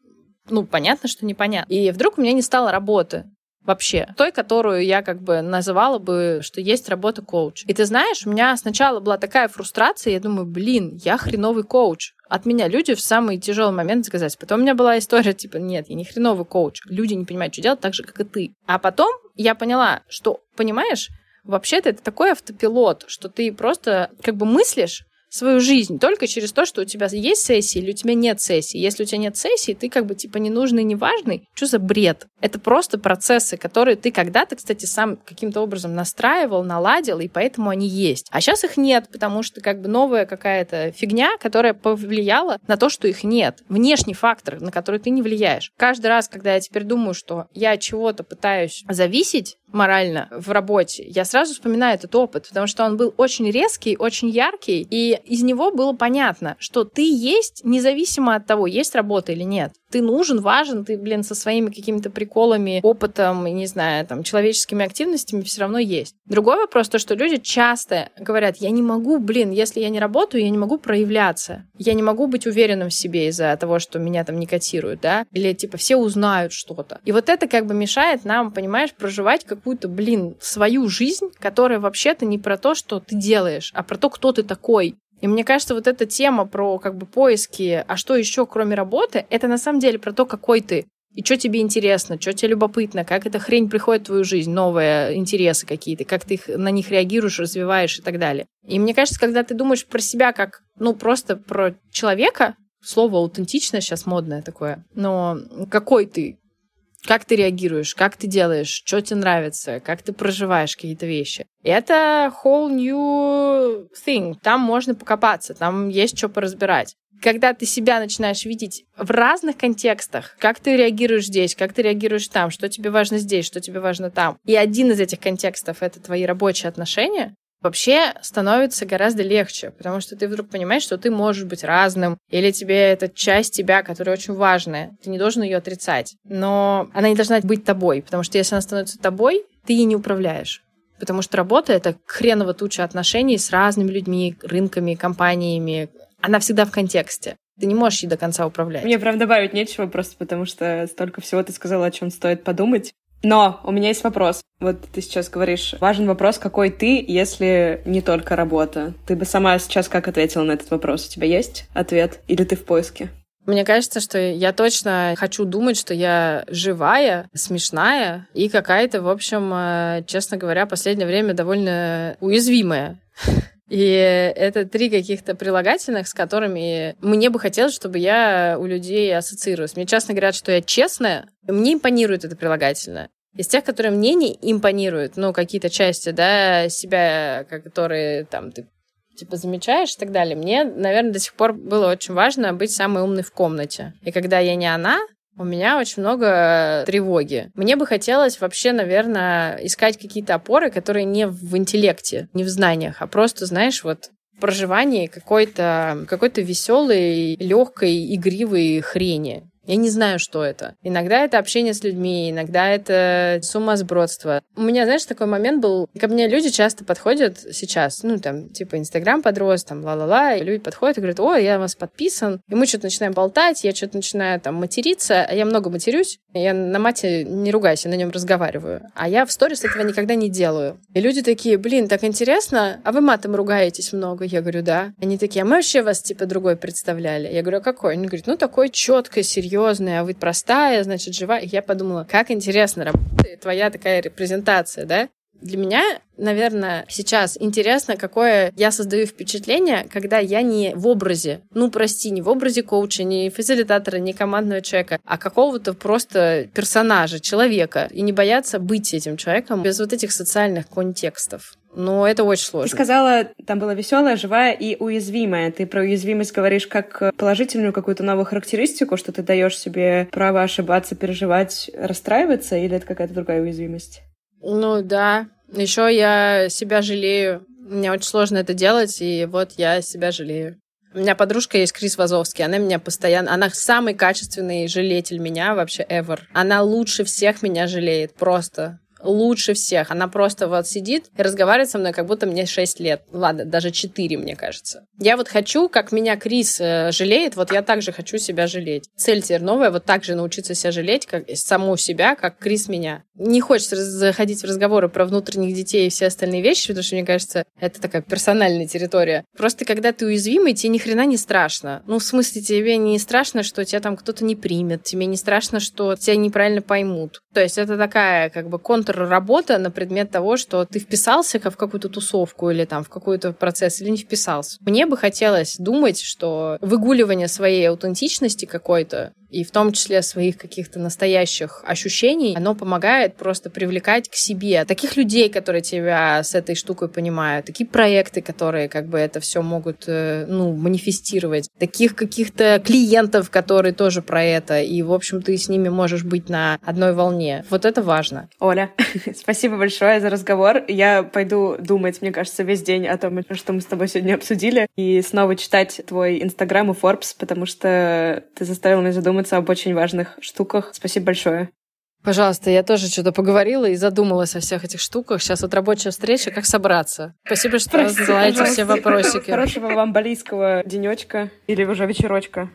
Ну, понятно, что непонятно. И вдруг у меня не стало работы вообще. Той, которую я как бы называла бы, что есть работа коуч. И ты знаешь, у меня сначала была такая фрустрация, я думаю, блин, я хреновый коуч. От меня люди в самый тяжелый момент заказать. Потом у меня была история, типа, нет, я не хреновый коуч. Люди не понимают, что делать так же, как и ты. А потом я поняла, что, понимаешь, вообще-то это такой автопилот, что ты просто как бы мыслишь, свою жизнь только через то, что у тебя есть сессии или у тебя нет сессии. Если у тебя нет сессии, ты как бы типа ненужный, неважный. Что за бред? Это просто процессы, которые ты когда-то, кстати, сам каким-то образом настраивал, наладил, и поэтому они есть. А сейчас их нет, потому что как бы новая какая-то фигня, которая повлияла на то, что их нет. Внешний фактор, на который ты не влияешь. Каждый раз, когда я теперь думаю, что я от чего-то пытаюсь зависеть, морально в работе, я сразу вспоминаю этот опыт, потому что он был очень резкий, очень яркий, и из него было понятно, что ты есть независимо от того, есть работа или нет ты нужен, важен, ты, блин, со своими какими-то приколами, опытом, не знаю, там, человеческими активностями все равно есть. Другой вопрос, то, что люди часто говорят, я не могу, блин, если я не работаю, я не могу проявляться. Я не могу быть уверенным в себе из-за того, что меня там не котируют, да? Или, типа, все узнают что-то. И вот это как бы мешает нам, понимаешь, проживать какую-то, блин, свою жизнь, которая вообще-то не про то, что ты делаешь, а про то, кто ты такой. И мне кажется, вот эта тема про как бы поиски, а что еще кроме работы, это на самом деле про то, какой ты. И что тебе интересно, что тебе любопытно, как эта хрень приходит в твою жизнь, новые интересы какие-то, как ты их, на них реагируешь, развиваешь и так далее. И мне кажется, когда ты думаешь про себя как, ну, просто про человека, слово аутентично сейчас модное такое, но какой ты, как ты реагируешь, как ты делаешь, что тебе нравится, как ты проживаешь какие-то вещи. Это whole new thing. Там можно покопаться, там есть что поразбирать. Когда ты себя начинаешь видеть в разных контекстах, как ты реагируешь здесь, как ты реагируешь там, что тебе важно здесь, что тебе важно там. И один из этих контекстов — это твои рабочие отношения, вообще становится гораздо легче, потому что ты вдруг понимаешь, что ты можешь быть разным, или тебе это часть тебя, которая очень важная. Ты не должен ее отрицать. Но она не должна быть тобой, потому что если она становится тобой, ты ей не управляешь. Потому что работа — это хреново туча отношений с разными людьми, рынками, компаниями. Она всегда в контексте. Ты не можешь ей до конца управлять. Мне, правда, добавить нечего, просто потому что столько всего ты сказала, о чем стоит подумать. Но у меня есть вопрос. Вот ты сейчас говоришь, важен вопрос, какой ты, если не только работа. Ты бы сама сейчас как ответила на этот вопрос? У тебя есть ответ? Или ты в поиске? Мне кажется, что я точно хочу думать, что я живая, смешная и какая-то, в общем, э, честно говоря, последнее время довольно уязвимая. И это три каких-то прилагательных, с которыми мне бы хотелось, чтобы я у людей ассоциировалась. Мне часто говорят, что я честная. Мне импонирует это прилагательное. Из тех, которые мне не импонируют, ну, какие-то части, да, себя, которые там ты типа замечаешь и так далее. Мне, наверное, до сих пор было очень важно быть самой умной в комнате. И когда я не она, у меня очень много тревоги. Мне бы хотелось вообще, наверное, искать какие-то опоры, которые не в интеллекте, не в знаниях, а просто, знаешь, вот проживании какой-то какой веселой, легкой, игривой хрени. Я не знаю, что это. Иногда это общение с людьми, иногда это сумасбродство. У меня, знаешь, такой момент был, ко мне люди часто подходят сейчас, ну, там, типа, Инстаграм подрос, там, ла-ла-ла, и люди подходят и говорят, о, я вас подписан, и мы что-то начинаем болтать, я что-то начинаю, там, материться, а я много матерюсь, я на мате не ругаюсь, я на нем разговариваю, а я в сторис этого никогда не делаю. И люди такие, блин, так интересно, а вы матом ругаетесь много? Я говорю, да. Они такие, а мы вообще вас, типа, другой представляли. Я говорю, а какой? Они говорят, ну, такой четкой, серьезный, серьезная, а вы простая, значит, живая. И я подумала, как интересно работает твоя такая репрезентация, да? Для меня, наверное, сейчас интересно, какое я создаю впечатление, когда я не в образе, ну, прости, не в образе коуча, не фасилитатора, не командного человека, а какого-то просто персонажа, человека, и не бояться быть этим человеком без вот этих социальных контекстов. Но это очень сложно. Ты сказала, там была веселая, живая и уязвимая. Ты про уязвимость говоришь как положительную какую-то новую характеристику, что ты даешь себе право ошибаться, переживать, расстраиваться, или это какая-то другая уязвимость? Ну да. Еще я себя жалею. Мне очень сложно это делать, и вот я себя жалею. У меня подружка есть, Крис Вазовский, она меня постоянно... Она самый качественный жалетель меня вообще ever. Она лучше всех меня жалеет, просто лучше всех. Она просто вот сидит и разговаривает со мной, как будто мне 6 лет. Ладно, даже 4, мне кажется. Я вот хочу, как меня Крис э, жалеет, вот я также хочу себя жалеть. Цель теперь новая, вот так же научиться себя жалеть, как саму себя, как Крис меня. Не хочется заходить в разговоры про внутренних детей и все остальные вещи, потому что, мне кажется, это такая персональная территория. Просто когда ты уязвимый, тебе ни хрена не страшно. Ну, в смысле, тебе не страшно, что тебя там кто-то не примет, тебе не страшно, что тебя неправильно поймут. То есть это такая как бы контрработа на предмет того, что ты вписался в какую-то тусовку или там в какой-то процесс или не вписался. Мне бы хотелось думать, что выгуливание своей аутентичности какой-то и в том числе своих каких-то настоящих ощущений, оно помогает просто привлекать к себе таких людей, которые тебя с этой штукой понимают, такие проекты, которые как бы это все могут, э, ну, манифестировать, таких каких-то клиентов, которые тоже про это, и, в общем, ты с ними можешь быть на одной волне. Вот это важно. Оля, спасибо большое за разговор. Я пойду думать, мне кажется, весь день о том, что мы с тобой сегодня обсудили, и снова читать твой Инстаграм и Forbes, потому что ты заставил меня задуматься об очень важных штуках. Спасибо большое. Пожалуйста, я тоже что-то поговорила и задумалась о всех этих штуках. Сейчас вот рабочая встреча, как собраться. Спасибо, что задаваете все вопросики. Хорошего вам балийского денечка или уже вечерочка.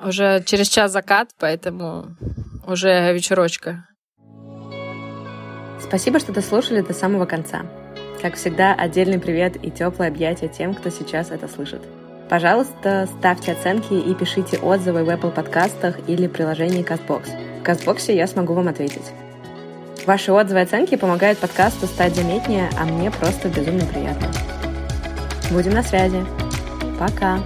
Уже через час закат, поэтому уже вечерочка. Спасибо, что дослушали до самого конца. Как всегда, отдельный привет и теплое объятие тем, кто сейчас это слышит. Пожалуйста, ставьте оценки и пишите отзывы в Apple подкастах или приложении CastBox. В CastBox я смогу вам ответить. Ваши отзывы и оценки помогают подкасту стать заметнее, а мне просто безумно приятно. Будем на связи. Пока!